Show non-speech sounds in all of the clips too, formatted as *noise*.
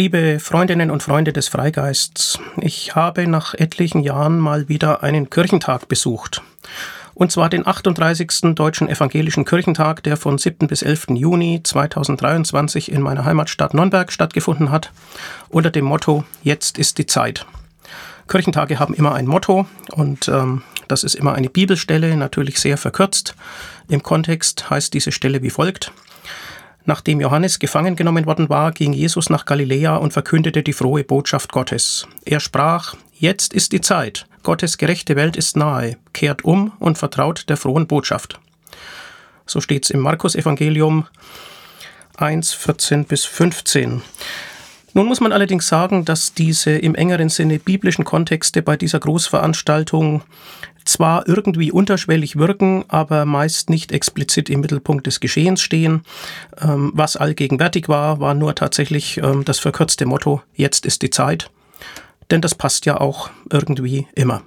Liebe Freundinnen und Freunde des Freigeists, ich habe nach etlichen Jahren mal wieder einen Kirchentag besucht. Und zwar den 38. Deutschen Evangelischen Kirchentag, der von 7. bis 11. Juni 2023 in meiner Heimatstadt Nürnberg stattgefunden hat, unter dem Motto Jetzt ist die Zeit. Kirchentage haben immer ein Motto und ähm, das ist immer eine Bibelstelle, natürlich sehr verkürzt. Im Kontext heißt diese Stelle wie folgt. Nachdem Johannes gefangen genommen worden war, ging Jesus nach Galiläa und verkündete die frohe Botschaft Gottes. Er sprach, Jetzt ist die Zeit, Gottes gerechte Welt ist nahe, kehrt um und vertraut der frohen Botschaft. So steht es im Markus Evangelium 1, 14 bis 15. Nun muss man allerdings sagen, dass diese im engeren Sinne biblischen Kontexte bei dieser Großveranstaltung zwar irgendwie unterschwellig wirken, aber meist nicht explizit im Mittelpunkt des Geschehens stehen. Ähm, was allgegenwärtig war, war nur tatsächlich ähm, das verkürzte Motto, jetzt ist die Zeit. Denn das passt ja auch irgendwie immer.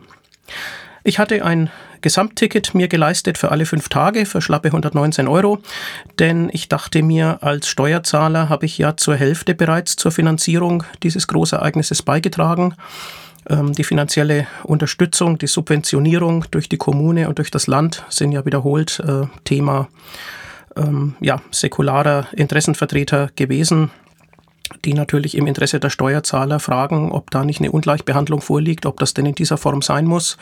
Ich hatte ein Gesamtticket mir geleistet für alle fünf Tage für schlappe 119 Euro, denn ich dachte mir, als Steuerzahler habe ich ja zur Hälfte bereits zur Finanzierung dieses Großereignisses beigetragen. Ähm, die finanzielle Unterstützung, die Subventionierung durch die Kommune und durch das Land sind ja wiederholt äh, Thema ähm, ja, säkularer Interessenvertreter gewesen die natürlich im Interesse der Steuerzahler fragen, ob da nicht eine Ungleichbehandlung vorliegt, ob das denn in dieser Form sein muss,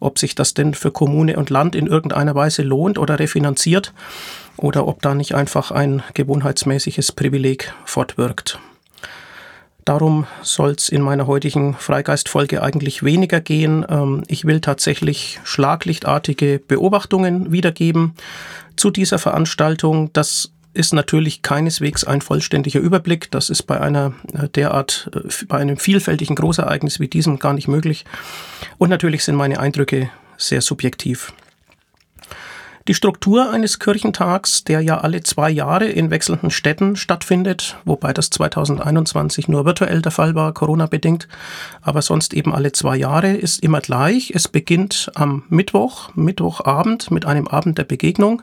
ob sich das denn für Kommune und Land in irgendeiner Weise lohnt oder refinanziert oder ob da nicht einfach ein gewohnheitsmäßiges Privileg fortwirkt. Darum soll es in meiner heutigen Freigeistfolge eigentlich weniger gehen. Ähm, ich will tatsächlich schlaglichtartige Beobachtungen wiedergeben zu dieser Veranstaltung. Das ist natürlich keineswegs ein vollständiger Überblick. Das ist bei einer äh, derart, äh, bei einem vielfältigen Großereignis wie diesem gar nicht möglich. Und natürlich sind meine Eindrücke sehr subjektiv. Die Struktur eines Kirchentags, der ja alle zwei Jahre in wechselnden Städten stattfindet, wobei das 2021 nur virtuell der Fall war, Corona bedingt, aber sonst eben alle zwei Jahre, ist immer gleich. Es beginnt am Mittwoch, Mittwochabend mit einem Abend der Begegnung.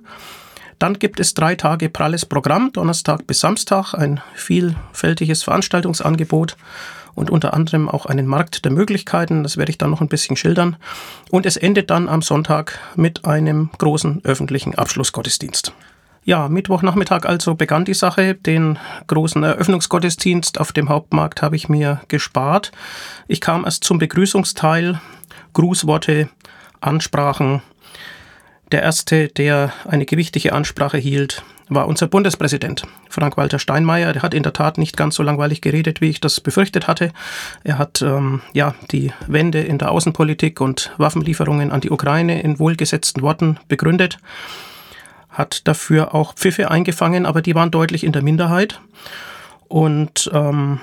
Dann gibt es drei Tage pralles Programm, Donnerstag bis Samstag, ein vielfältiges Veranstaltungsangebot und unter anderem auch einen Markt der Möglichkeiten. Das werde ich dann noch ein bisschen schildern. Und es endet dann am Sonntag mit einem großen öffentlichen Abschlussgottesdienst. Ja, Mittwochnachmittag also begann die Sache. Den großen Eröffnungsgottesdienst auf dem Hauptmarkt habe ich mir gespart. Ich kam erst zum Begrüßungsteil, Grußworte, Ansprachen, der erste, der eine gewichtige Ansprache hielt, war unser Bundespräsident, Frank-Walter Steinmeier. Der hat in der Tat nicht ganz so langweilig geredet, wie ich das befürchtet hatte. Er hat ähm, ja die Wende in der Außenpolitik und Waffenlieferungen an die Ukraine in wohlgesetzten Worten begründet, hat dafür auch Pfiffe eingefangen, aber die waren deutlich in der Minderheit. Und ähm,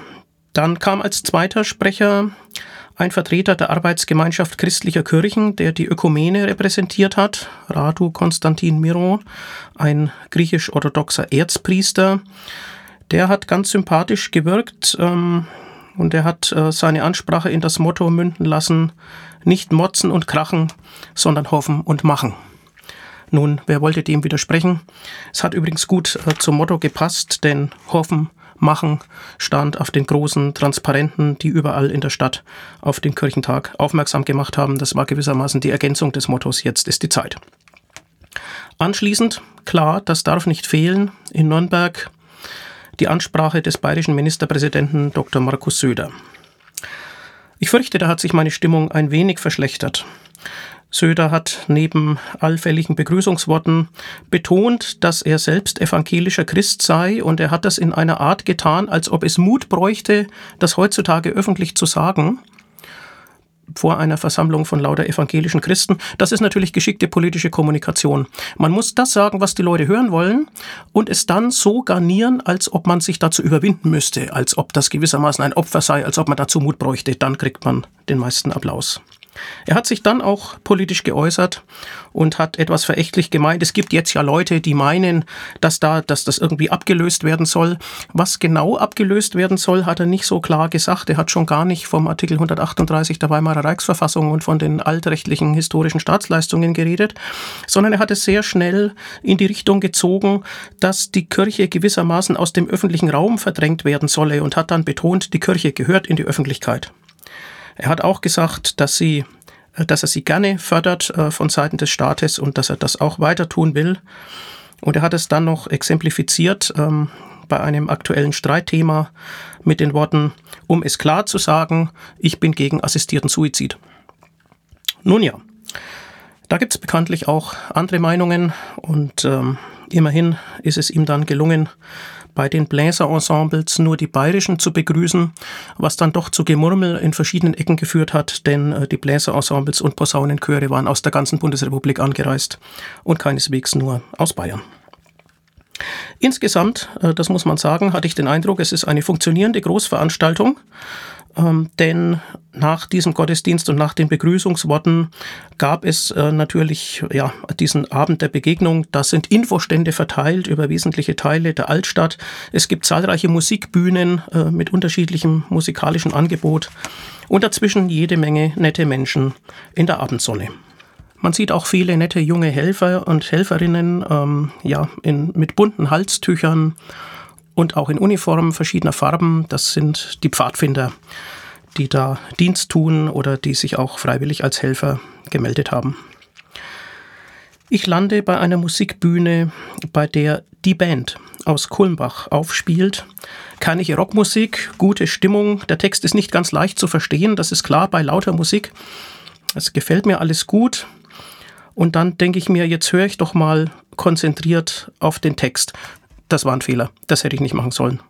dann kam als zweiter Sprecher ein Vertreter der Arbeitsgemeinschaft christlicher Kirchen, der die Ökumene repräsentiert hat, Radu Konstantin Miron, ein griechisch-orthodoxer Erzpriester. Der hat ganz sympathisch gewirkt ähm, und er hat äh, seine Ansprache in das Motto münden lassen, nicht motzen und krachen, sondern hoffen und machen. Nun, wer wollte dem widersprechen? Es hat übrigens gut äh, zum Motto gepasst, denn hoffen machen stand auf den großen Transparenten, die überall in der Stadt auf den Kirchentag aufmerksam gemacht haben. Das war gewissermaßen die Ergänzung des Mottos Jetzt ist die Zeit. Anschließend, klar, das darf nicht fehlen, in Nürnberg die Ansprache des bayerischen Ministerpräsidenten Dr. Markus Söder. Ich fürchte, da hat sich meine Stimmung ein wenig verschlechtert. Söder hat neben allfälligen Begrüßungsworten betont, dass er selbst evangelischer Christ sei und er hat das in einer Art getan, als ob es Mut bräuchte, das heutzutage öffentlich zu sagen vor einer Versammlung von lauter evangelischen Christen. Das ist natürlich geschickte politische Kommunikation. Man muss das sagen, was die Leute hören wollen und es dann so garnieren, als ob man sich dazu überwinden müsste, als ob das gewissermaßen ein Opfer sei, als ob man dazu Mut bräuchte. Dann kriegt man den meisten Applaus. Er hat sich dann auch politisch geäußert und hat etwas verächtlich gemeint. Es gibt jetzt ja Leute, die meinen, dass da, dass das irgendwie abgelöst werden soll. Was genau abgelöst werden soll, hat er nicht so klar gesagt. Er hat schon gar nicht vom Artikel 138 der Weimarer Reichsverfassung und von den altrechtlichen historischen Staatsleistungen geredet, sondern er hat es sehr schnell in die Richtung gezogen, dass die Kirche gewissermaßen aus dem öffentlichen Raum verdrängt werden solle und hat dann betont, die Kirche gehört in die Öffentlichkeit. Er hat auch gesagt, dass sie äh, dass er sie gerne fördert äh, von Seiten des Staates und dass er das auch weiter tun will. Und er hat es dann noch exemplifiziert ähm, bei einem aktuellen Streitthema mit den Worten, um es klar zu sagen, ich bin gegen assistierten Suizid. Nun ja, da gibt es bekanntlich auch andere Meinungen und ähm, immerhin ist es ihm dann gelungen, bei den Bläserensembles nur die bayerischen zu begrüßen, was dann doch zu Gemurmel in verschiedenen Ecken geführt hat, denn äh, die Bläserensembles und Posaunenchöre waren aus der ganzen Bundesrepublik angereist und keineswegs nur aus Bayern. Insgesamt, äh, das muss man sagen, hatte ich den Eindruck, es ist eine funktionierende Großveranstaltung ähm, denn nach diesem Gottesdienst und nach den Begrüßungsworten gab es äh, natürlich ja, diesen Abend der Begegnung. Da sind Infostände verteilt über wesentliche Teile der Altstadt. Es gibt zahlreiche Musikbühnen äh, mit unterschiedlichem musikalischen Angebot und dazwischen jede Menge nette Menschen in der Abendsonne. Man sieht auch viele nette junge Helfer und Helferinnen ähm, ja, in, mit bunten Halstüchern und auch in Uniformen verschiedener Farben. Das sind die Pfadfinder, die da Dienst tun oder die sich auch freiwillig als Helfer gemeldet haben. Ich lande bei einer Musikbühne, bei der die Band aus Kulmbach aufspielt. Keine Rockmusik, gute Stimmung. Der Text ist nicht ganz leicht zu verstehen, das ist klar bei lauter Musik. Es gefällt mir alles gut. Und dann denke ich mir, jetzt höre ich doch mal konzentriert auf den Text. Das war ein Fehler. Das hätte ich nicht machen sollen.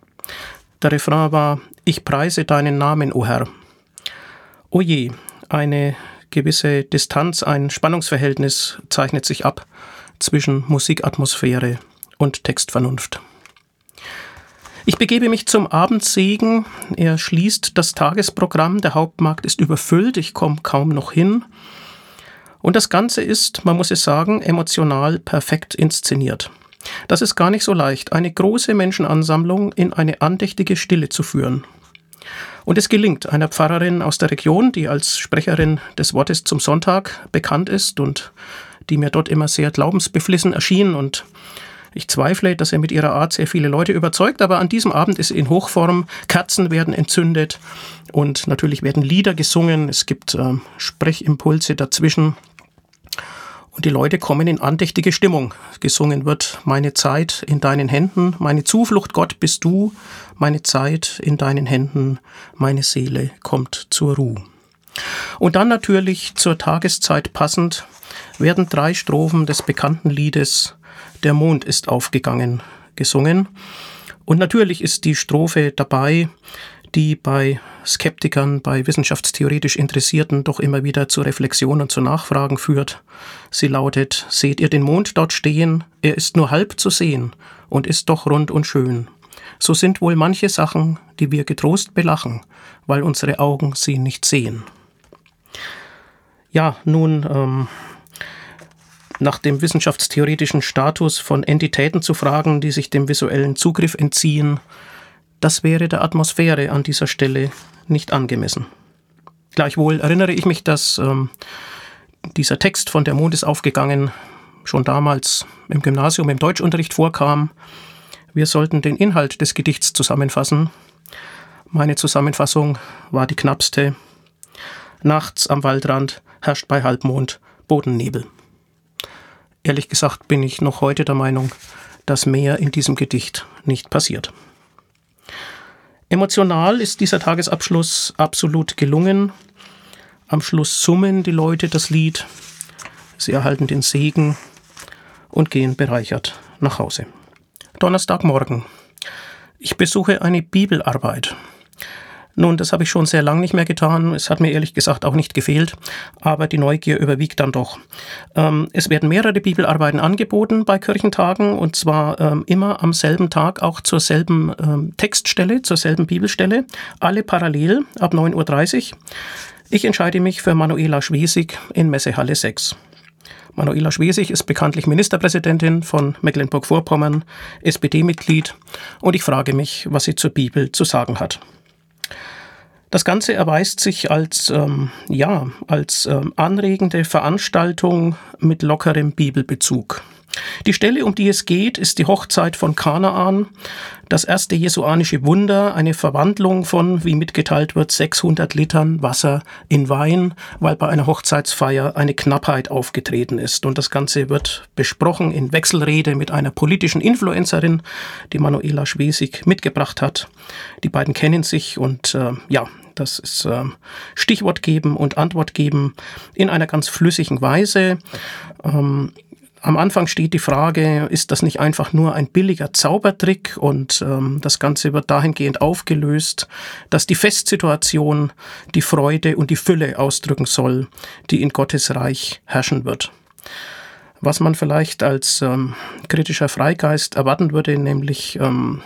Der Refrain war, ich preise deinen Namen, o Herr. O je, eine gewisse Distanz, ein Spannungsverhältnis zeichnet sich ab zwischen Musikatmosphäre und Textvernunft. Ich begebe mich zum Abendsegen. Er schließt das Tagesprogramm. Der Hauptmarkt ist überfüllt. Ich komme kaum noch hin. Und das Ganze ist, man muss es sagen, emotional perfekt inszeniert. Das ist gar nicht so leicht, eine große Menschenansammlung in eine andächtige Stille zu führen. Und es gelingt einer Pfarrerin aus der Region, die als Sprecherin des Wortes zum Sonntag bekannt ist und die mir dort immer sehr glaubensbeflissen erschien. Und ich zweifle, dass er mit ihrer Art sehr viele Leute überzeugt, aber an diesem Abend ist er in Hochform, Kerzen werden entzündet und natürlich werden Lieder gesungen, es gibt äh, Sprechimpulse dazwischen und die Leute kommen in andächtige Stimmung. Gesungen wird Meine Zeit in deinen Händen, meine Zuflucht Gott bist du, meine Zeit in deinen Händen, meine Seele kommt zur Ruhe. Und dann natürlich zur Tageszeit passend werden drei Strophen des bekannten Liedes Der Mond ist aufgegangen gesungen. Und natürlich ist die Strophe dabei, die bei Skeptikern, bei wissenschaftstheoretisch Interessierten doch immer wieder zu Reflexion und zu Nachfragen führt. Sie lautet, seht ihr den Mond dort stehen? Er ist nur halb zu sehen und ist doch rund und schön. So sind wohl manche Sachen, die wir getrost belachen, weil unsere Augen sie nicht sehen. Ja, nun, ähm, nach dem wissenschaftstheoretischen Status von Entitäten zu fragen, die sich dem visuellen Zugriff entziehen, das wäre der Atmosphäre an dieser Stelle nicht angemessen. Gleichwohl erinnere ich mich, dass ähm, dieser Text von Der Mond ist aufgegangen schon damals im Gymnasium im Deutschunterricht vorkam. Wir sollten den Inhalt des Gedichts zusammenfassen. Meine Zusammenfassung war die knappste. Nachts am Waldrand herrscht bei Halbmond Bodennebel. Ehrlich gesagt bin ich noch heute der Meinung, dass mehr in diesem Gedicht nicht passiert. Emotional ist dieser Tagesabschluss absolut gelungen. Am Schluss summen die Leute das Lied, sie erhalten den Segen und gehen bereichert nach Hause. Donnerstagmorgen. Ich besuche eine Bibelarbeit. Nun, das habe ich schon sehr lange nicht mehr getan. Es hat mir ehrlich gesagt auch nicht gefehlt, aber die Neugier überwiegt dann doch. Ähm, es werden mehrere Bibelarbeiten angeboten bei Kirchentagen und zwar ähm, immer am selben Tag auch zur selben ähm, Textstelle, zur selben Bibelstelle, alle parallel ab 9.30 Uhr. Ich entscheide mich für Manuela Schwesig in Messehalle 6. Manuela Schwesig ist bekanntlich Ministerpräsidentin von Mecklenburg-Vorpommern, SPD-Mitglied und ich frage mich, was sie zur Bibel zu sagen hat. Das Ganze erweist sich als, ähm, ja, als ähm, anregende Veranstaltung mit lockerem Bibelbezug. Die Stelle, um die es geht, ist die Hochzeit von Kanaan, das erste jesuanische Wunder, eine Verwandlung von, wie mitgeteilt wird, 600 Litern Wasser in Wein, weil bei einer Hochzeitsfeier eine Knappheit aufgetreten ist. Und das Ganze wird besprochen in Wechselrede mit einer politischen Influencerin, die Manuela Schwesig mitgebracht hat. Die beiden kennen sich und äh, ja, das ist äh, Stichwort geben und Antwort geben in einer ganz flüssigen Weise. Ähm, am Anfang steht die Frage, ist das nicht einfach nur ein billiger Zaubertrick? Und ähm, das Ganze wird dahingehend aufgelöst, dass die Festsituation die Freude und die Fülle ausdrücken soll, die in Gottes Reich herrschen wird. Was man vielleicht als ähm, kritischer Freigeist erwarten würde, nämlich ähm,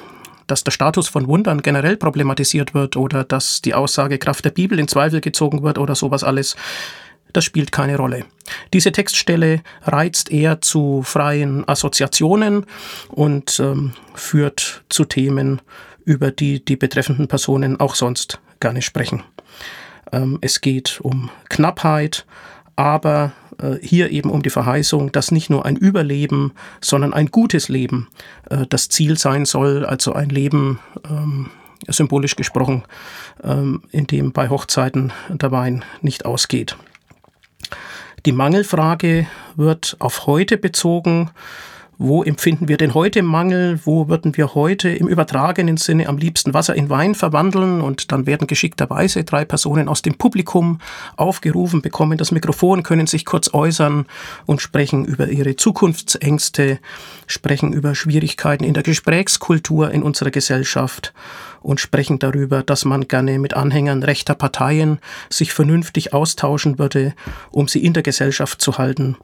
dass der Status von Wundern generell problematisiert wird oder dass die Aussagekraft der Bibel in Zweifel gezogen wird oder sowas alles, das spielt keine Rolle. Diese Textstelle reizt eher zu freien Assoziationen und ähm, führt zu Themen, über die die betreffenden Personen auch sonst gerne sprechen. Ähm, es geht um Knappheit, aber äh, hier eben um die Verheißung, dass nicht nur ein Überleben, sondern ein gutes Leben äh, das Ziel sein soll, also ein Leben, ähm, symbolisch gesprochen, ähm, in dem bei Hochzeiten der Wein nicht ausgeht. Die Mangelfrage wird auf heute bezogen. Wo empfinden wir denn heute Mangel? Wo würden wir heute im übertragenen Sinne am liebsten Wasser in Wein verwandeln? Und dann werden geschickterweise drei Personen aus dem Publikum aufgerufen, bekommen das Mikrofon, können sich kurz äußern und sprechen über ihre Zukunftsängste, sprechen über Schwierigkeiten in der Gesprächskultur in unserer Gesellschaft und sprechen darüber, dass man gerne mit Anhängern rechter Parteien sich vernünftig austauschen würde, um sie in der Gesellschaft zu halten.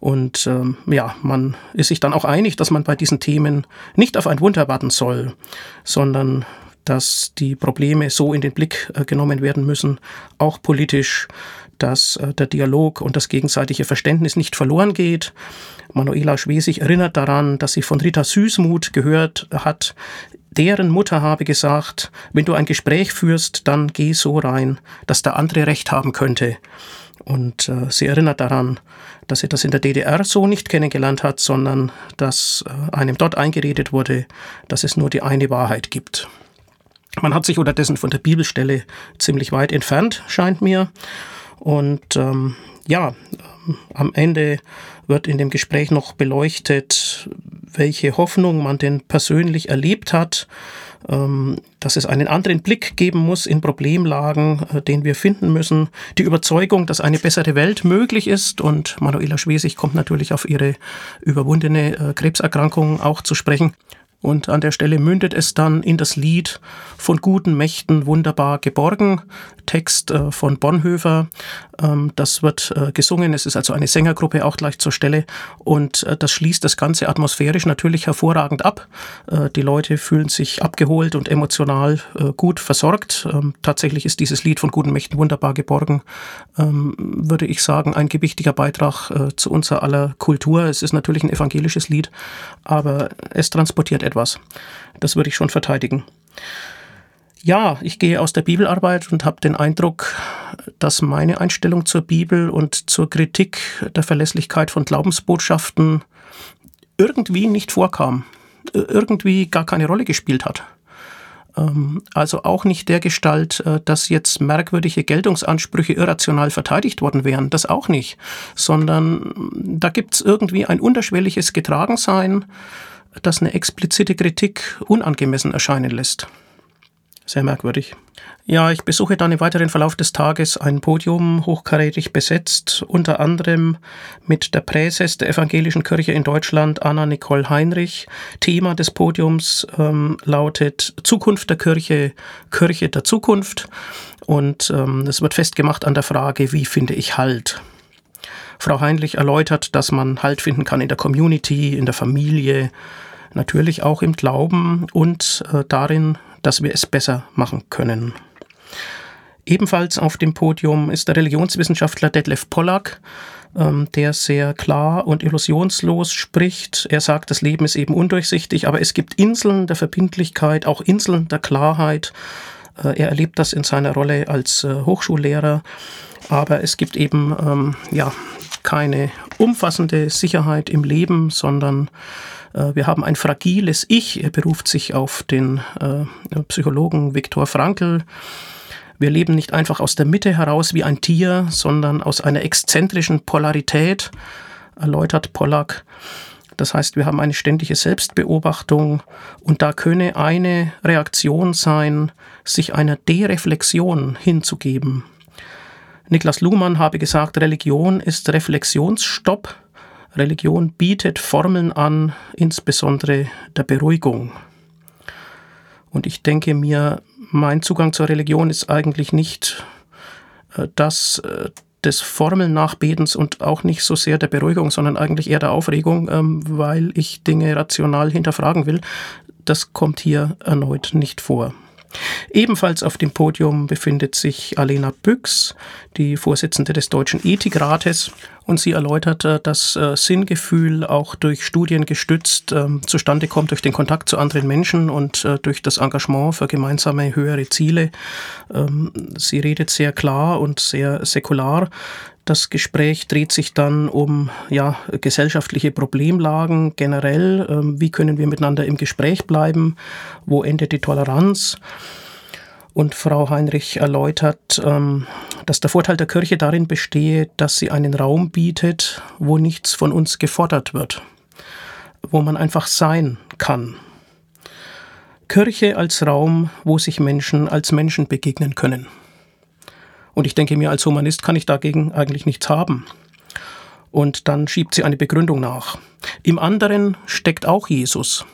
Und ähm, ja, man ist sich dann auch einig, dass man bei diesen Themen nicht auf ein Wunder warten soll, sondern dass die Probleme so in den Blick äh, genommen werden müssen, auch politisch, dass äh, der Dialog und das gegenseitige Verständnis nicht verloren geht. Manuela Schwesig erinnert daran, dass sie von Rita Süßmuth gehört hat, deren Mutter habe gesagt, wenn du ein Gespräch führst, dann geh so rein, dass der andere Recht haben könnte. Und äh, sie erinnert daran, dass sie das in der DDR so nicht kennengelernt hat, sondern dass äh, einem dort eingeredet wurde, dass es nur die eine Wahrheit gibt. Man hat sich unterdessen von der Bibelstelle ziemlich weit entfernt, scheint mir. Und ähm, ja, am Ende wird in dem Gespräch noch beleuchtet, welche Hoffnung man denn persönlich erlebt hat, ähm, dass es einen anderen Blick geben muss in Problemlagen, äh, den wir finden müssen, die Überzeugung, dass eine bessere Welt möglich ist und Manuela Schwesig kommt natürlich auf ihre überwundene äh, Krebserkrankung auch zu sprechen. Und an der Stelle mündet es dann in das Lied von guten Mächten wunderbar geborgen, Text äh, von Bonhoeffer. Ähm, das wird äh, gesungen, es ist also eine Sängergruppe auch gleich zur Stelle und äh, das schließt das Ganze atmosphärisch natürlich hervorragend ab. Äh, die Leute fühlen sich abgeholt und emotional äh, gut versorgt. Ähm, tatsächlich ist dieses Lied von guten Mächten wunderbar geborgen, ähm, würde ich sagen, ein gewichtiger Beitrag äh, zu unserer aller Kultur. Es ist natürlich ein evangelisches Lied, aber es transportiert etwas etwas. Das würde ich schon verteidigen. Ja, ich gehe aus der Bibelarbeit und habe den Eindruck, dass meine Einstellung zur Bibel und zur Kritik der Verlässlichkeit von Glaubensbotschaften irgendwie nicht vorkam, irgendwie gar keine Rolle gespielt hat. Ähm, also auch nicht der Gestalt, äh, dass jetzt merkwürdige Geltungsansprüche irrational verteidigt worden wären, das auch nicht, sondern da gibt es irgendwie ein unterschwelliges Getragensein, das eine explizite Kritik unangemessen erscheinen lässt. Sehr merkwürdig. Ja, ich besuche dann im weiteren Verlauf des Tages ein Podium, hochkarätig besetzt, unter anderem mit der Präses der Evangelischen Kirche in Deutschland, Anna Nicole Heinrich. Thema des Podiums ähm, lautet Zukunft der Kirche, Kirche der Zukunft. Und ähm, es wird festgemacht an der Frage, wie finde ich Halt? Frau Heinrich erläutert, dass man Halt finden kann in der Community, in der Familie, natürlich auch im Glauben und äh, darin, dass wir es besser machen können. Ebenfalls auf dem Podium ist der Religionswissenschaftler Detlef Pollack, ähm, der sehr klar und illusionslos spricht. Er sagt, das Leben ist eben undurchsichtig, aber es gibt Inseln der Verbindlichkeit, auch Inseln der Klarheit. Äh, er erlebt das in seiner Rolle als äh, Hochschullehrer, aber es gibt eben ähm, ja keine umfassende Sicherheit im Leben, sondern wir haben ein fragiles Ich. Er beruft sich auf den äh, Psychologen Viktor Frankl. Wir leben nicht einfach aus der Mitte heraus wie ein Tier, sondern aus einer exzentrischen Polarität, erläutert Pollack. Das heißt, wir haben eine ständige Selbstbeobachtung und da könne eine Reaktion sein, sich einer Dereflexion hinzugeben. Niklas Luhmann habe gesagt, Religion ist Reflexionsstopp Religion bietet Formeln an, insbesondere der Beruhigung. Und ich denke mir, mein Zugang zur Religion ist eigentlich nicht äh, das äh, des Formelnachbetens und auch nicht so sehr der Beruhigung, sondern eigentlich eher der Aufregung, ähm, weil ich Dinge rational hinterfragen will. Das kommt hier erneut nicht vor. Ebenfalls auf dem Podium befindet sich Alena Büchs, die Vorsitzende des Deutschen Ethikrates, und sie erläutert, dass äh, Sinngefühl auch durch Studien gestützt ähm, zustande kommt, durch den Kontakt zu anderen Menschen und äh, durch das Engagement für gemeinsame höhere Ziele. Ähm, sie redet sehr klar und sehr säkular. Das Gespräch dreht sich dann um ja, gesellschaftliche Problemlagen generell. Ähm, wie können wir miteinander im Gespräch bleiben? Wo endet die Toleranz? Und Frau Heinrich erläutert, ähm, dass der Vorteil der Kirche darin bestehe, dass sie einen Raum bietet, wo nichts von uns gefordert wird, wo man einfach sein kann. Kirche als Raum, wo sich Menschen als Menschen begegnen können. Und ich denke mir, als Humanist kann ich dagegen eigentlich nichts haben. Und dann schiebt sie eine Begründung nach. Im anderen steckt auch Jesus.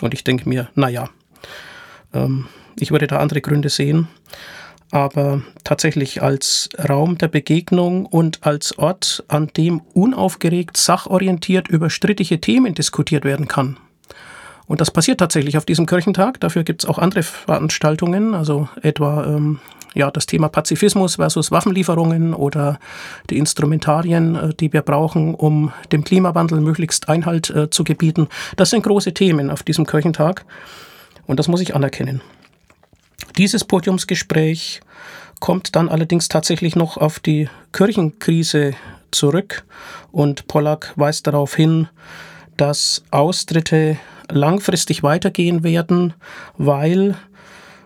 Und ich denke mir, naja, ähm, ich würde da andere Gründe sehen. Aber tatsächlich als Raum der Begegnung und als Ort, an dem unaufgeregt, sachorientiert über strittige Themen diskutiert werden kann. Und das passiert tatsächlich auf diesem Kirchentag. Dafür gibt es auch andere Veranstaltungen, also etwa ähm, ja, das Thema Pazifismus versus Waffenlieferungen oder die Instrumentarien, äh, die wir brauchen, um dem Klimawandel möglichst Einhalt äh, zu gebieten. Das sind große Themen auf diesem Kirchentag und das muss ich anerkennen. Dieses Podiumsgespräch kommt dann allerdings tatsächlich noch auf die Kirchenkrise zurück und Pollack weist darauf hin, dass Austritte langfristig weitergehen werden, weil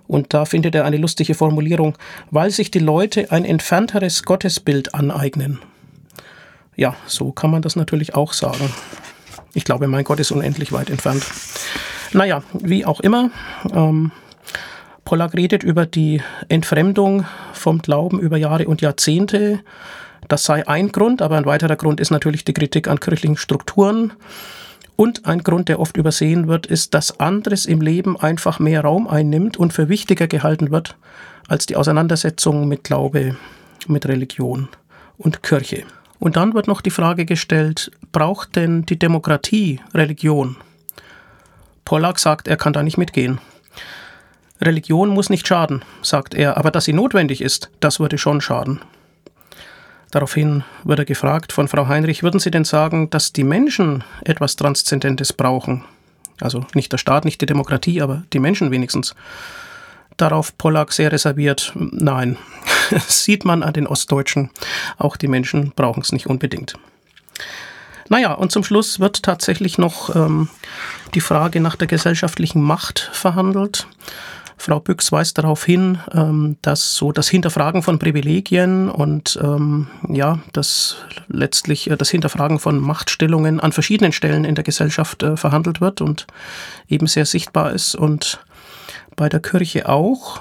und da findet er eine lustige Formulierung, weil sich die Leute ein entfernteres Gottesbild aneignen. Ja, so kann man das natürlich auch sagen. Ich glaube, mein Gott ist unendlich weit entfernt. Naja, wie auch immer. Ähm, Pollack redet über die Entfremdung vom Glauben über Jahre und Jahrzehnte. Das sei ein Grund, aber ein weiterer Grund ist natürlich die Kritik an kirchlichen Strukturen. Und ein Grund, der oft übersehen wird, ist, dass anderes im Leben einfach mehr Raum einnimmt und für wichtiger gehalten wird als die Auseinandersetzung mit Glaube, mit Religion und Kirche. Und dann wird noch die Frage gestellt, braucht denn die Demokratie Religion? Pollack sagt, er kann da nicht mitgehen. Religion muss nicht schaden, sagt er, aber dass sie notwendig ist, das würde schon schaden. Daraufhin wird er gefragt von Frau Heinrich, würden Sie denn sagen, dass die Menschen etwas Transzendentes brauchen? Also nicht der Staat, nicht die Demokratie, aber die Menschen wenigstens. Darauf Pollack sehr reserviert, nein, *laughs* sieht man an den Ostdeutschen, auch die Menschen brauchen es nicht unbedingt. Naja, und zum Schluss wird tatsächlich noch ähm, die Frage nach der gesellschaftlichen Macht verhandelt. Frau Büchs weist darauf hin, ähm, dass so das Hinterfragen von Privilegien und ähm, ja, das letztlich äh, das Hinterfragen von Machtstellungen an verschiedenen Stellen in der Gesellschaft äh, verhandelt wird und eben sehr sichtbar ist. Und bei der Kirche auch.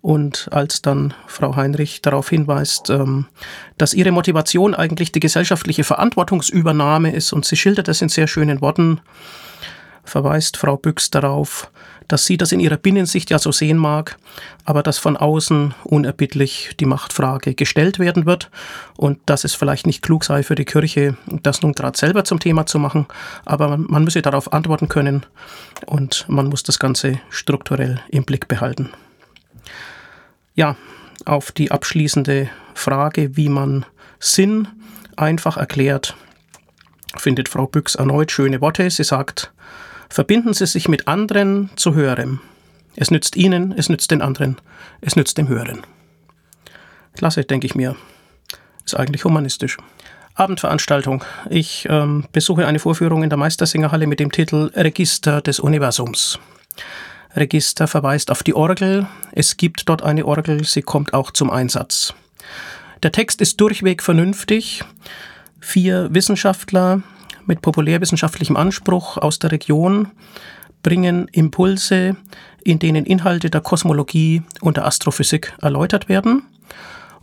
Und als dann Frau Heinrich darauf hinweist, ähm, dass ihre Motivation eigentlich die gesellschaftliche Verantwortungsübernahme ist, und sie schildert das in sehr schönen Worten, verweist Frau Büchs darauf, dass sie das in ihrer Binnensicht ja so sehen mag, aber dass von außen unerbittlich die Machtfrage gestellt werden wird und dass es vielleicht nicht klug sei für die Kirche, das nun gerade selber zum Thema zu machen, aber man, man müsse darauf antworten können und man muss das Ganze strukturell im Blick behalten. Ja, auf die abschließende Frage, wie man Sinn einfach erklärt, findet Frau Büchs erneut schöne Worte. Sie sagt, verbinden Sie sich mit anderen zu Höherem. Es nützt Ihnen, es nützt den anderen, es nützt dem Höheren. Klasse, denke ich mir. Ist eigentlich humanistisch. Abendveranstaltung. Ich ähm, besuche eine Vorführung in der Meistersingerhalle mit dem Titel Register des Universums. Register verweist auf die Orgel. Es gibt dort eine Orgel, sie kommt auch zum Einsatz. Der Text ist durchweg vernünftig. Vier Wissenschaftler mit populärwissenschaftlichem Anspruch aus der Region bringen Impulse, in denen Inhalte der Kosmologie und der Astrophysik erläutert werden,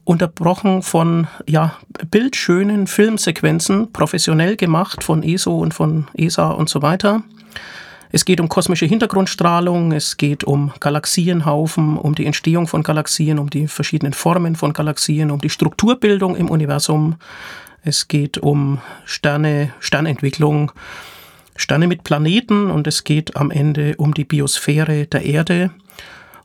unterbrochen von ja, bildschönen Filmsequenzen, professionell gemacht von ESO und von ESA und so weiter. Es geht um kosmische Hintergrundstrahlung, es geht um Galaxienhaufen, um die Entstehung von Galaxien, um die verschiedenen Formen von Galaxien, um die Strukturbildung im Universum. Es geht um Sterne, Sternentwicklung, Sterne mit Planeten und es geht am Ende um die Biosphäre der Erde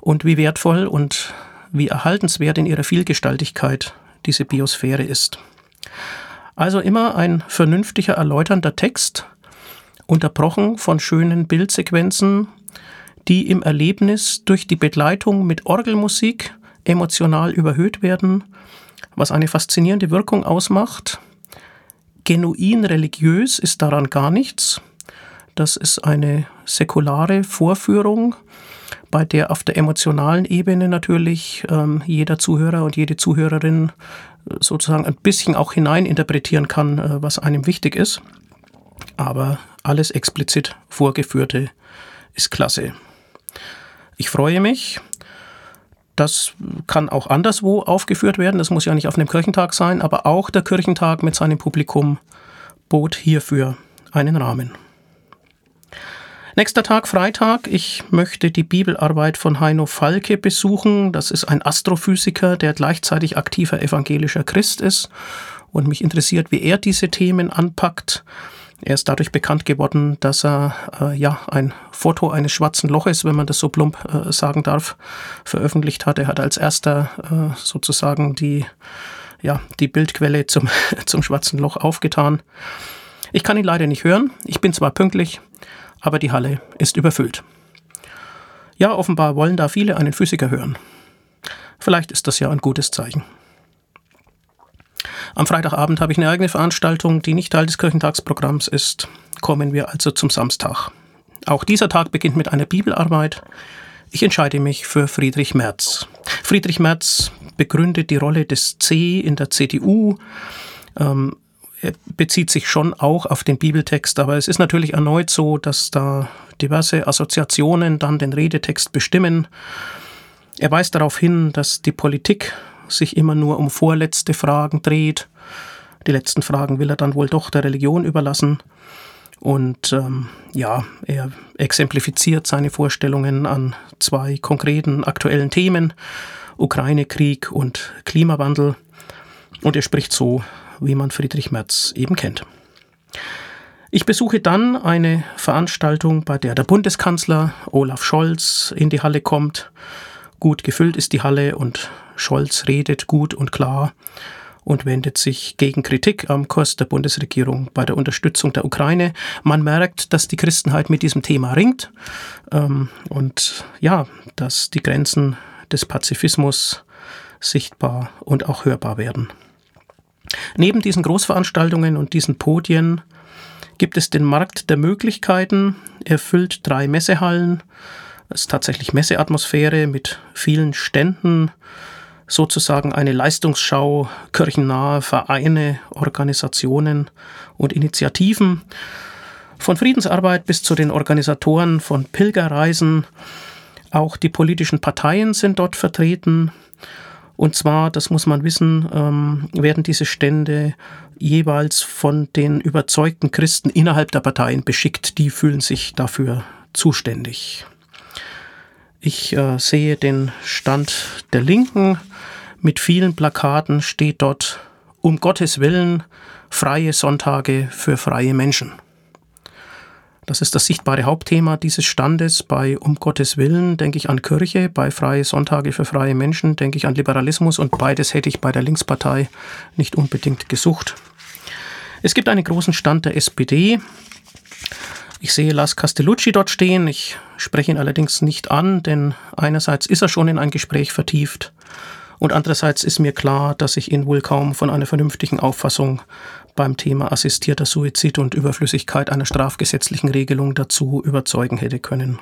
und wie wertvoll und wie erhaltenswert in ihrer Vielgestaltigkeit diese Biosphäre ist. Also immer ein vernünftiger, erläuternder Text, unterbrochen von schönen Bildsequenzen, die im Erlebnis durch die Begleitung mit Orgelmusik emotional überhöht werden, was eine faszinierende Wirkung ausmacht. Genuin religiös ist daran gar nichts. Das ist eine säkulare Vorführung, bei der auf der emotionalen Ebene natürlich ähm, jeder Zuhörer und jede Zuhörerin sozusagen ein bisschen auch hineininterpretieren kann, äh, was einem wichtig ist. Aber alles explizit Vorgeführte ist klasse. Ich freue mich. Das kann auch anderswo aufgeführt werden. Das muss ja nicht auf einem Kirchentag sein, aber auch der Kirchentag mit seinem Publikum bot hierfür einen Rahmen. Nächster Tag, Freitag. Ich möchte die Bibelarbeit von Heino Falke besuchen. Das ist ein Astrophysiker, der gleichzeitig aktiver evangelischer Christ ist. Und mich interessiert, wie er diese Themen anpackt. Er ist dadurch bekannt geworden, dass er äh, ja ein Foto eines schwarzen Loches, wenn man das so plump äh, sagen darf, veröffentlicht hat. Er hat als erster äh, sozusagen die ja die Bildquelle zum *laughs* zum schwarzen Loch aufgetan. Ich kann ihn leider nicht hören. Ich bin zwar pünktlich, aber die Halle ist überfüllt. Ja, offenbar wollen da viele einen Physiker hören. Vielleicht ist das ja ein gutes Zeichen. Am Freitagabend habe ich eine eigene Veranstaltung, die nicht Teil des Kirchentagsprogramms ist. Kommen wir also zum Samstag. Auch dieser Tag beginnt mit einer Bibelarbeit. Ich entscheide mich für Friedrich Merz. Friedrich Merz begründet die Rolle des C in der CDU. Ähm, er bezieht sich schon auch auf den Bibeltext, aber es ist natürlich erneut so, dass da diverse Assoziationen dann den Redetext bestimmen. Er weist darauf hin, dass die Politik sich immer nur um vorletzte Fragen dreht. Die letzten Fragen will er dann wohl doch der Religion überlassen. Und ähm, ja, er exemplifiziert seine Vorstellungen an zwei konkreten aktuellen Themen, Ukraine-Krieg und Klimawandel. Und er spricht so, wie man Friedrich Merz eben kennt. Ich besuche dann eine Veranstaltung, bei der der Bundeskanzler Olaf Scholz in die Halle kommt. Gut gefüllt ist die Halle und Scholz redet gut und klar und wendet sich gegen Kritik am Kurs der Bundesregierung bei der Unterstützung der Ukraine. Man merkt, dass die Christenheit mit diesem Thema ringt ähm, und ja, dass die Grenzen des Pazifismus sichtbar und auch hörbar werden. Neben diesen Großveranstaltungen und diesen Podien gibt es den Markt der Möglichkeiten. Er füllt drei Messehallen. Es ist tatsächlich Messeatmosphäre mit vielen Ständen, sozusagen eine Leistungsschau kirchennahe Vereine, Organisationen und Initiativen. Von Friedensarbeit bis zu den Organisatoren von Pilgerreisen. Auch die politischen Parteien sind dort vertreten. Und zwar, das muss man wissen, ähm, werden diese Stände jeweils von den überzeugten Christen innerhalb der Parteien beschickt. Die fühlen sich dafür zuständig. Ich äh, sehe den Stand der Linken. Mit vielen Plakaten steht dort, um Gottes Willen, freie Sonntage für freie Menschen. Das ist das sichtbare Hauptthema dieses Standes. Bei Um Gottes Willen denke ich an Kirche, bei Freie Sonntage für freie Menschen denke ich an Liberalismus und beides hätte ich bei der Linkspartei nicht unbedingt gesucht. Es gibt einen großen Stand der SPD. Ich sehe Las Castellucci dort stehen. Ich spreche ihn allerdings nicht an, denn einerseits ist er schon in ein Gespräch vertieft und andererseits ist mir klar, dass ich ihn wohl kaum von einer vernünftigen Auffassung beim Thema assistierter Suizid und Überflüssigkeit einer strafgesetzlichen Regelung dazu überzeugen hätte können.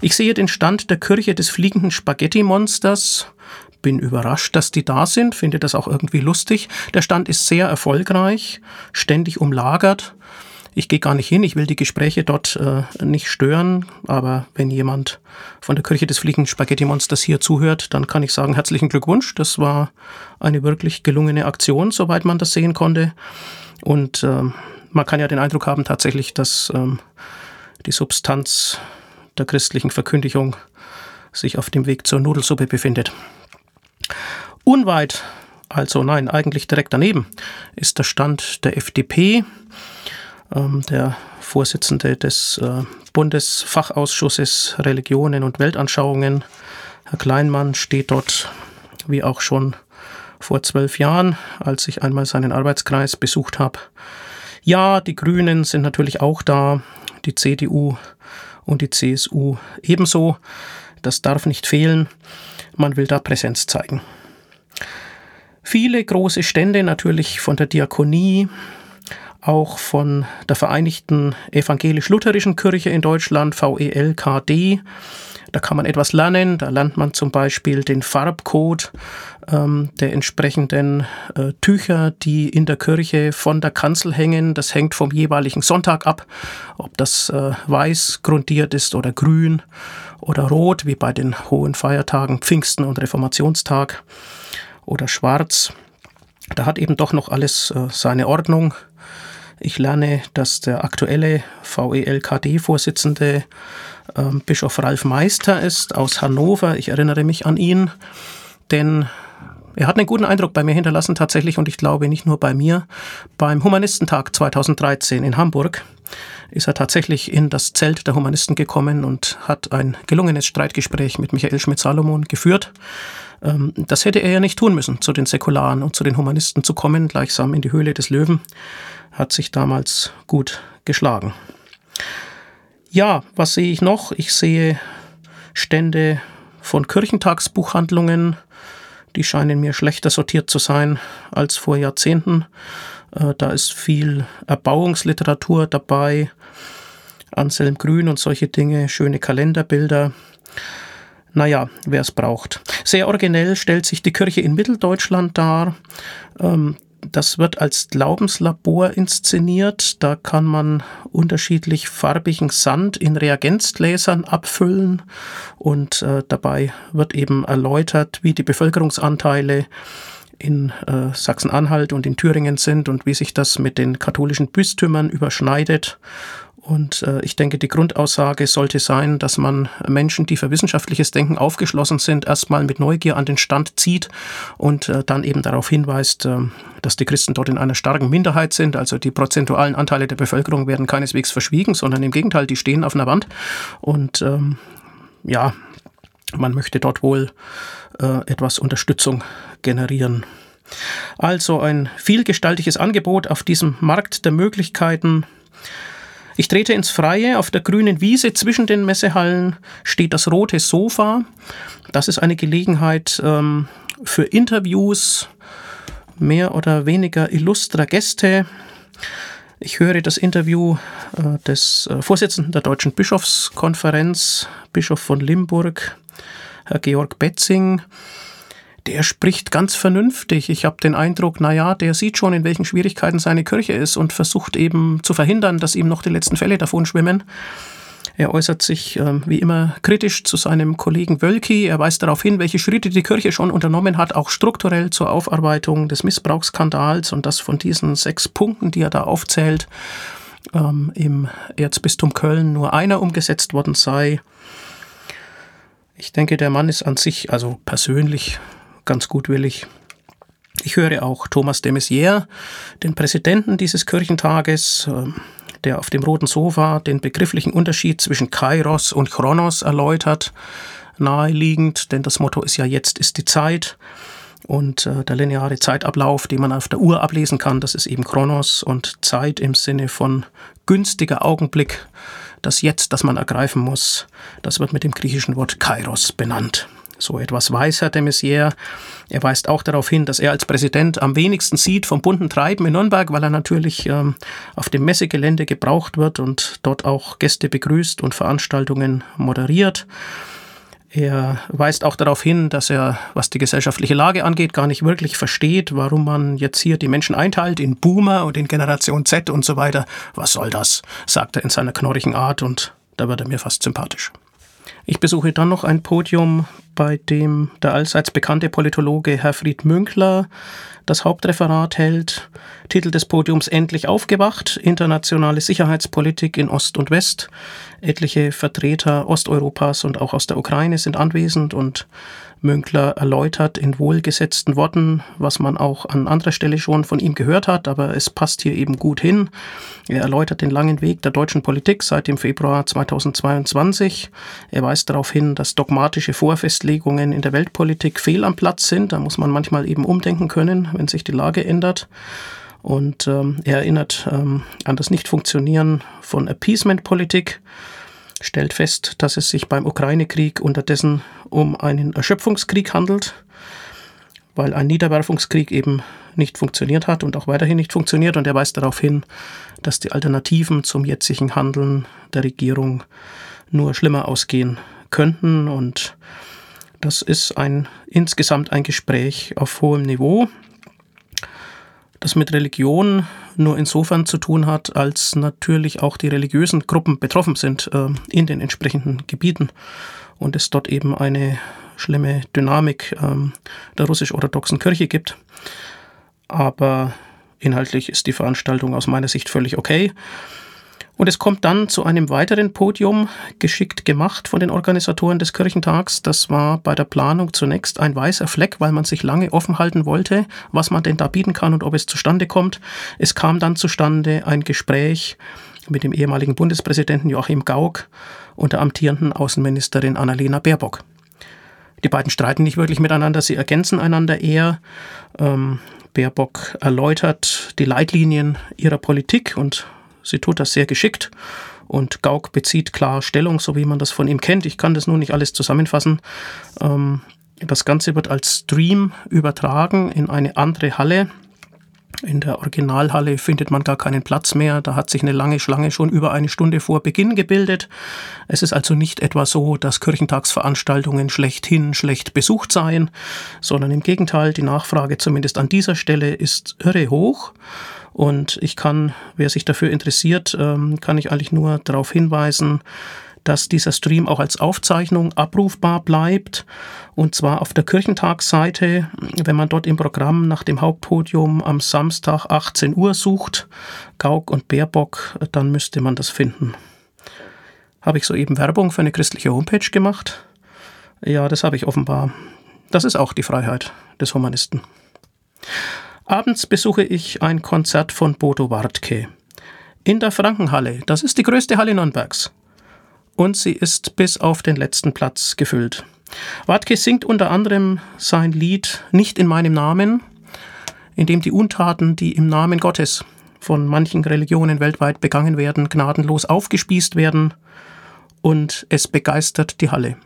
Ich sehe den Stand der Kirche des fliegenden Spaghetti-Monsters, bin überrascht, dass die da sind, finde das auch irgendwie lustig. Der Stand ist sehr erfolgreich, ständig umlagert ich gehe gar nicht hin, ich will die Gespräche dort äh, nicht stören, aber wenn jemand von der Kirche des Fliegenden Spaghetti Monsters hier zuhört, dann kann ich sagen, herzlichen Glückwunsch. Das war eine wirklich gelungene Aktion, soweit man das sehen konnte. Und äh, man kann ja den Eindruck haben tatsächlich, dass ähm, die Substanz der christlichen Verkündigung sich auf dem Weg zur Nudelsuppe befindet. Unweit, also nein, eigentlich direkt daneben, ist der Stand der FDP. Ähm, der Vorsitzende des äh, Bundesfachausschusses Religionen und Weltanschauungen, Herr Kleinmann, steht dort wie auch schon vor zwölf Jahren, als ich einmal seinen Arbeitskreis besucht habe. Ja, die Grünen sind natürlich auch da, die CDU und die CSU ebenso. Das darf nicht fehlen. Man will da Präsenz zeigen. Viele große Stände natürlich von der Diakonie, auch von der Vereinigten Evangelisch-Lutherischen Kirche in Deutschland, VELKD. Da kann man etwas lernen. Da lernt man zum Beispiel den Farbcode ähm, der entsprechenden äh, Tücher, die in der Kirche von der Kanzel hängen. Das hängt vom jeweiligen Sonntag ab, ob das äh, weiß grundiert ist oder grün oder rot, wie bei den hohen Feiertagen Pfingsten und Reformationstag oder schwarz. Da hat eben doch noch alles äh, seine Ordnung. Ich lerne, dass der aktuelle VELKD-Vorsitzende äh, Bischof Ralf Meister ist aus Hannover. Ich erinnere mich an ihn, denn er hat einen guten Eindruck bei mir hinterlassen tatsächlich und ich glaube nicht nur bei mir. Beim Humanistentag 2013 in Hamburg ist er tatsächlich in das Zelt der Humanisten gekommen und hat ein gelungenes Streitgespräch mit Michael Schmidt-Salomon geführt. Ähm, das hätte er ja nicht tun müssen, zu den Säkularen und zu den Humanisten zu kommen, gleichsam in die Höhle des Löwen hat sich damals gut geschlagen. Ja, was sehe ich noch? Ich sehe Stände von Kirchentagsbuchhandlungen, die scheinen mir schlechter sortiert zu sein als vor Jahrzehnten. Äh, da ist viel Erbauungsliteratur dabei, Anselm Grün und solche Dinge, schöne Kalenderbilder. Naja, wer es braucht. Sehr originell stellt sich die Kirche in Mitteldeutschland dar. Das wird als Glaubenslabor inszeniert. Da kann man unterschiedlich farbigen Sand in Reagenzgläsern abfüllen und äh, dabei wird eben erläutert, wie die Bevölkerungsanteile in äh, Sachsen-Anhalt und in Thüringen sind und wie sich das mit den katholischen Bistümern überschneidet und äh, ich denke, die Grundaussage sollte sein, dass man Menschen, die für wissenschaftliches Denken aufgeschlossen sind, erstmal mit Neugier an den Stand zieht und äh, dann eben darauf hinweist, äh, dass die Christen dort in einer starken Minderheit sind. Also die prozentualen Anteile der Bevölkerung werden keineswegs verschwiegen, sondern im Gegenteil, die stehen auf einer Wand. Und ähm, ja, man möchte dort wohl äh, etwas Unterstützung generieren. Also ein vielgestaltiges Angebot auf diesem Markt der Möglichkeiten. Ich trete ins Freie. Auf der grünen Wiese zwischen den Messehallen steht das rote Sofa. Das ist eine Gelegenheit ähm, für Interviews mehr oder weniger illustrer Gäste. Ich höre das Interview äh, des äh, Vorsitzenden der Deutschen Bischofskonferenz, Bischof von Limburg, Herr Georg Betzing der spricht ganz vernünftig. Ich habe den Eindruck, naja, der sieht schon, in welchen Schwierigkeiten seine Kirche ist und versucht eben zu verhindern, dass ihm noch die letzten Fälle davon schwimmen. Er äußert sich äh, wie immer kritisch zu seinem Kollegen Wölki. Er weist darauf hin, welche Schritte die Kirche schon unternommen hat, auch strukturell zur Aufarbeitung des Missbrauchsskandals und dass von diesen sechs Punkten, die er da aufzählt, ähm, im Erzbistum Köln nur einer umgesetzt worden sei. Ich denke, der Mann ist an sich, also persönlich, ganz gutwillig. Ich höre auch Thomas de Maizière, den Präsidenten dieses Kirchentages, ähm, der auf dem roten Sofa den begrifflichen Unterschied zwischen Kairos und Chronos erläutert, naheliegend, denn das Motto ist ja jetzt ist die Zeit. Und äh, der lineare Zeitablauf, den man auf der Uhr ablesen kann, das ist eben Chronos und Zeit im Sinne von günstiger Augenblick, das Jetzt, das man ergreifen muss, das wird mit dem griechischen Wort Kairos benannt. So etwas weiß Herr de Maizière. Er weist auch darauf hin, dass er als Präsident am wenigsten sieht vom bunten Treiben in Nürnberg, weil er natürlich ähm, auf dem Messegelände gebraucht wird und dort auch Gäste begrüßt und Veranstaltungen moderiert. Er weist auch darauf hin, dass er, was die gesellschaftliche Lage angeht, gar nicht wirklich versteht, warum man jetzt hier die Menschen einteilt in Boomer und in Generation Z und so weiter. Was soll das? sagt er in seiner knorrigen Art und da wird er mir fast sympathisch. Ich besuche dann noch ein Podium, bei dem der allseits bekannte Politologe Herfried Münkler das Hauptreferat hält. Titel des Podiums Endlich aufgewacht, internationale Sicherheitspolitik in Ost und West. Etliche Vertreter Osteuropas und auch aus der Ukraine sind anwesend und Münkler erläutert in wohlgesetzten Worten, was man auch an anderer Stelle schon von ihm gehört hat, aber es passt hier eben gut hin. Er erläutert den langen Weg der deutschen Politik seit dem Februar 2022. Er weist darauf hin, dass dogmatische Vorfestlegungen in der Weltpolitik fehl am Platz sind. Da muss man manchmal eben umdenken können, wenn sich die Lage ändert. Und ähm, er erinnert ähm, an das Nichtfunktionieren von Appeasement-Politik stellt fest, dass es sich beim Ukraine-Krieg unterdessen um einen Erschöpfungskrieg handelt, weil ein Niederwerfungskrieg eben nicht funktioniert hat und auch weiterhin nicht funktioniert. Und er weist darauf hin, dass die Alternativen zum jetzigen Handeln der Regierung nur schlimmer ausgehen könnten. Und das ist ein insgesamt ein Gespräch auf hohem Niveau das mit Religion nur insofern zu tun hat, als natürlich auch die religiösen Gruppen betroffen sind äh, in den entsprechenden Gebieten und es dort eben eine schlimme Dynamik ähm, der russisch-orthodoxen Kirche gibt. Aber inhaltlich ist die Veranstaltung aus meiner Sicht völlig okay. Und es kommt dann zu einem weiteren Podium, geschickt gemacht von den Organisatoren des Kirchentags. Das war bei der Planung zunächst ein weißer Fleck, weil man sich lange offen halten wollte, was man denn da bieten kann und ob es zustande kommt. Es kam dann zustande ein Gespräch mit dem ehemaligen Bundespräsidenten Joachim Gauck und der amtierenden Außenministerin Annalena Baerbock. Die beiden streiten nicht wirklich miteinander, sie ergänzen einander eher. Ähm, Baerbock erläutert die Leitlinien ihrer Politik und Sie tut das sehr geschickt und Gauck bezieht klar Stellung, so wie man das von ihm kennt. Ich kann das nun nicht alles zusammenfassen. Ähm, das Ganze wird als Stream übertragen in eine andere Halle. In der Originalhalle findet man gar keinen Platz mehr. Da hat sich eine lange Schlange schon über eine Stunde vor Beginn gebildet. Es ist also nicht etwa so, dass Kirchentagsveranstaltungen schlechthin schlecht besucht seien, sondern im Gegenteil, die Nachfrage zumindest an dieser Stelle ist irre hoch. Und ich kann, wer sich dafür interessiert, ähm, kann ich eigentlich nur darauf hinweisen, dass dieser Stream auch als Aufzeichnung abrufbar bleibt. Und zwar auf der Kirchentagsseite, wenn man dort im Programm nach dem Hauptpodium am Samstag 18 Uhr sucht, Gauck und Baerbock, dann müsste man das finden. Habe ich soeben Werbung für eine christliche Homepage gemacht? Ja, das habe ich offenbar. Das ist auch die Freiheit des Humanisten. Abends besuche ich ein Konzert von Bodo Wartke. In der Frankenhalle. Das ist die größte Halle Nürnbergs. Und sie ist bis auf den letzten Platz gefüllt. Wartke singt unter anderem sein Lied Nicht in meinem Namen, in dem die Untaten, die im Namen Gottes von manchen Religionen weltweit begangen werden, gnadenlos aufgespießt werden und es begeistert die Halle.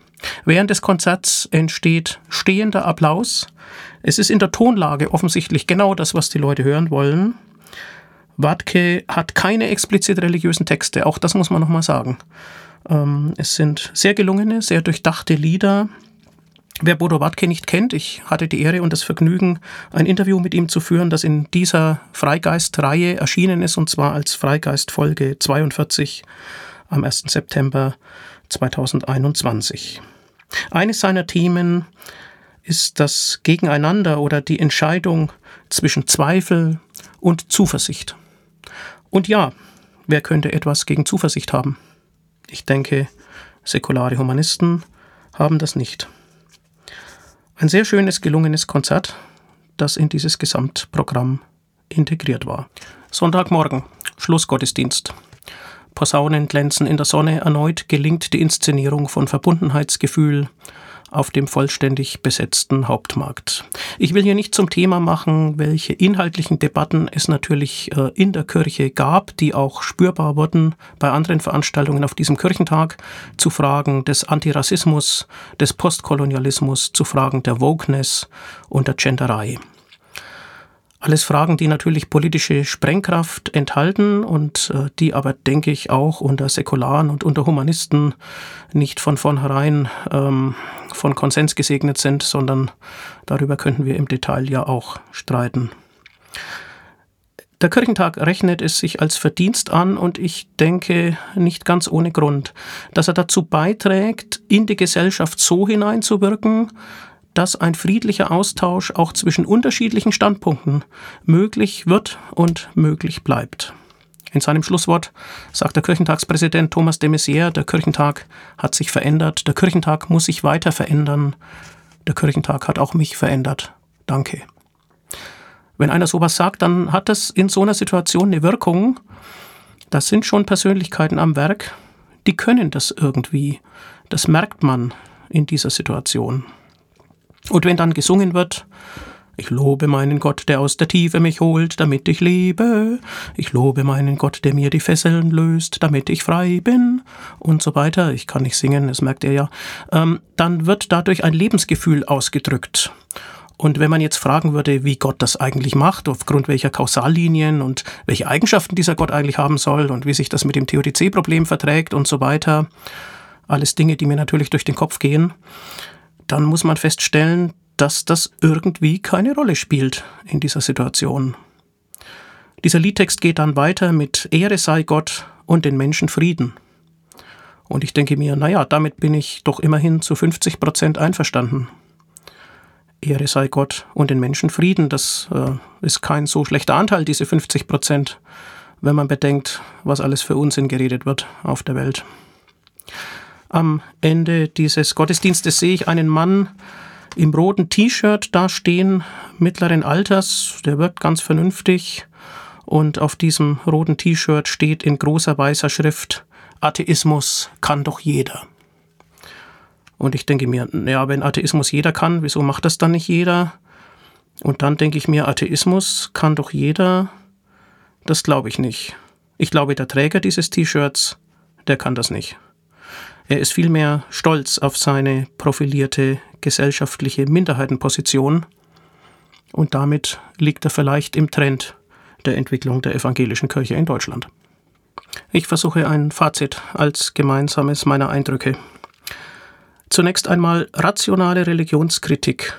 Während des Konzerts entsteht stehender Applaus. Es ist in der Tonlage offensichtlich genau das, was die Leute hören wollen. Watke hat keine explizit religiösen Texte, auch das muss man nochmal sagen. Ähm, es sind sehr gelungene, sehr durchdachte Lieder. Wer Bodo Watke nicht kennt, ich hatte die Ehre und das Vergnügen, ein Interview mit ihm zu führen, das in dieser Freigeist-Reihe erschienen ist, und zwar als Freigeist Folge 42 am 1. September 2021. Eines seiner Themen ist das Gegeneinander oder die Entscheidung zwischen Zweifel und Zuversicht. Und ja, wer könnte etwas gegen Zuversicht haben? Ich denke, säkulare Humanisten haben das nicht. Ein sehr schönes, gelungenes Konzert, das in dieses Gesamtprogramm integriert war. Sonntagmorgen, Schlussgottesdienst. Posaunen glänzen in der Sonne, erneut gelingt die Inszenierung von Verbundenheitsgefühl auf dem vollständig besetzten Hauptmarkt. Ich will hier nicht zum Thema machen, welche inhaltlichen Debatten es natürlich äh, in der Kirche gab, die auch spürbar wurden bei anderen Veranstaltungen auf diesem Kirchentag, zu Fragen des Antirassismus, des Postkolonialismus, zu Fragen der Wokeness und der Genderei. Alles Fragen, die natürlich politische Sprengkraft enthalten und äh, die aber, denke ich, auch unter Säkularen und unter Humanisten nicht von vornherein ähm, von Konsens gesegnet sind, sondern darüber könnten wir im Detail ja auch streiten. Der Kirchentag rechnet es sich als Verdienst an und ich denke nicht ganz ohne Grund, dass er dazu beiträgt, in die Gesellschaft so hineinzuwirken, dass ein friedlicher Austausch auch zwischen unterschiedlichen Standpunkten möglich wird und möglich bleibt. In seinem Schlusswort sagt der Kirchentagspräsident Thomas de Maizière, der Kirchentag hat sich verändert, der Kirchentag muss sich weiter verändern, der Kirchentag hat auch mich verändert. Danke. Wenn einer sowas sagt, dann hat das in so einer Situation eine Wirkung. Das sind schon Persönlichkeiten am Werk, die können das irgendwie. Das merkt man in dieser Situation. Und wenn dann gesungen wird, ich lobe meinen Gott, der aus der Tiefe mich holt, damit ich lebe. Ich lobe meinen Gott, der mir die Fesseln löst, damit ich frei bin. Und so weiter. Ich kann nicht singen, das merkt ihr ja. Ähm, dann wird dadurch ein Lebensgefühl ausgedrückt. Und wenn man jetzt fragen würde, wie Gott das eigentlich macht, aufgrund welcher Kausallinien und welche Eigenschaften dieser Gott eigentlich haben soll und wie sich das mit dem Theodizee-Problem verträgt und so weiter, alles Dinge, die mir natürlich durch den Kopf gehen, dann muss man feststellen, dass das irgendwie keine Rolle spielt in dieser Situation. Dieser Liedtext geht dann weiter mit Ehre sei Gott und den Menschen Frieden. Und ich denke mir, naja, damit bin ich doch immerhin zu 50 Prozent einverstanden. Ehre sei Gott und den Menschen Frieden, das äh, ist kein so schlechter Anteil, diese 50 Prozent, wenn man bedenkt, was alles für Unsinn geredet wird auf der Welt. Am Ende dieses Gottesdienstes sehe ich einen Mann im roten T-Shirt da stehen, mittleren Alters, der wirkt ganz vernünftig. Und auf diesem roten T-Shirt steht in großer weißer Schrift, Atheismus kann doch jeder. Und ich denke mir, ja, wenn Atheismus jeder kann, wieso macht das dann nicht jeder? Und dann denke ich mir, Atheismus kann doch jeder. Das glaube ich nicht. Ich glaube, der Träger dieses T-Shirts, der kann das nicht. Er ist vielmehr stolz auf seine profilierte gesellschaftliche Minderheitenposition und damit liegt er vielleicht im Trend der Entwicklung der evangelischen Kirche in Deutschland. Ich versuche ein Fazit als gemeinsames meiner Eindrücke. Zunächst einmal rationale Religionskritik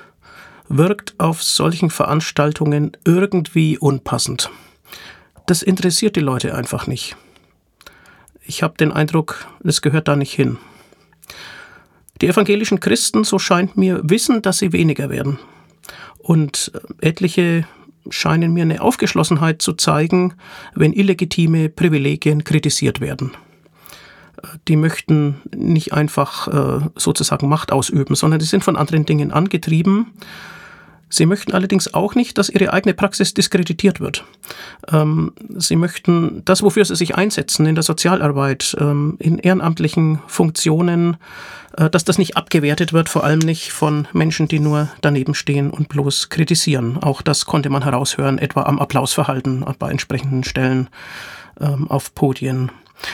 wirkt auf solchen Veranstaltungen irgendwie unpassend. Das interessiert die Leute einfach nicht. Ich habe den Eindruck, es gehört da nicht hin. Die evangelischen Christen, so scheint mir, wissen, dass sie weniger werden. Und etliche scheinen mir eine Aufgeschlossenheit zu zeigen, wenn illegitime Privilegien kritisiert werden. Die möchten nicht einfach äh, sozusagen Macht ausüben, sondern die sind von anderen Dingen angetrieben Sie möchten allerdings auch nicht, dass ihre eigene Praxis diskreditiert wird. Ähm, sie möchten das, wofür sie sich einsetzen in der Sozialarbeit, ähm, in ehrenamtlichen Funktionen, äh, dass das nicht abgewertet wird, vor allem nicht von Menschen, die nur daneben stehen und bloß kritisieren. Auch das konnte man heraushören, etwa am Applausverhalten bei entsprechenden Stellen ähm, auf Podien.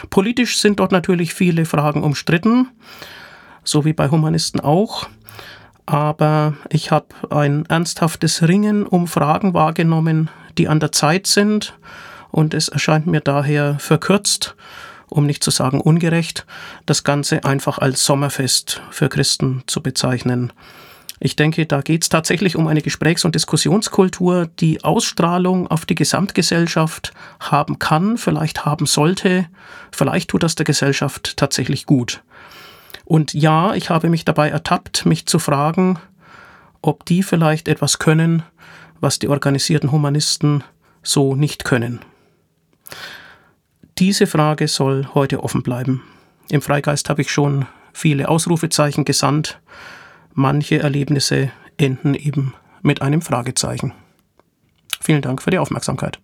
Politisch sind dort natürlich viele Fragen umstritten, so wie bei Humanisten auch aber ich habe ein ernsthaftes Ringen um Fragen wahrgenommen, die an der Zeit sind, und es erscheint mir daher verkürzt, um nicht zu sagen ungerecht, das Ganze einfach als Sommerfest für Christen zu bezeichnen. Ich denke, da geht es tatsächlich um eine Gesprächs- und Diskussionskultur, die Ausstrahlung auf die Gesamtgesellschaft haben kann, vielleicht haben sollte. Vielleicht tut das der Gesellschaft tatsächlich gut. Und ja, ich habe mich dabei ertappt, mich zu fragen, ob die vielleicht etwas können, was die organisierten Humanisten so nicht können. Diese Frage soll heute offen bleiben. Im Freigeist habe ich schon viele Ausrufezeichen gesandt. Manche Erlebnisse enden eben mit einem Fragezeichen. Vielen Dank für die Aufmerksamkeit.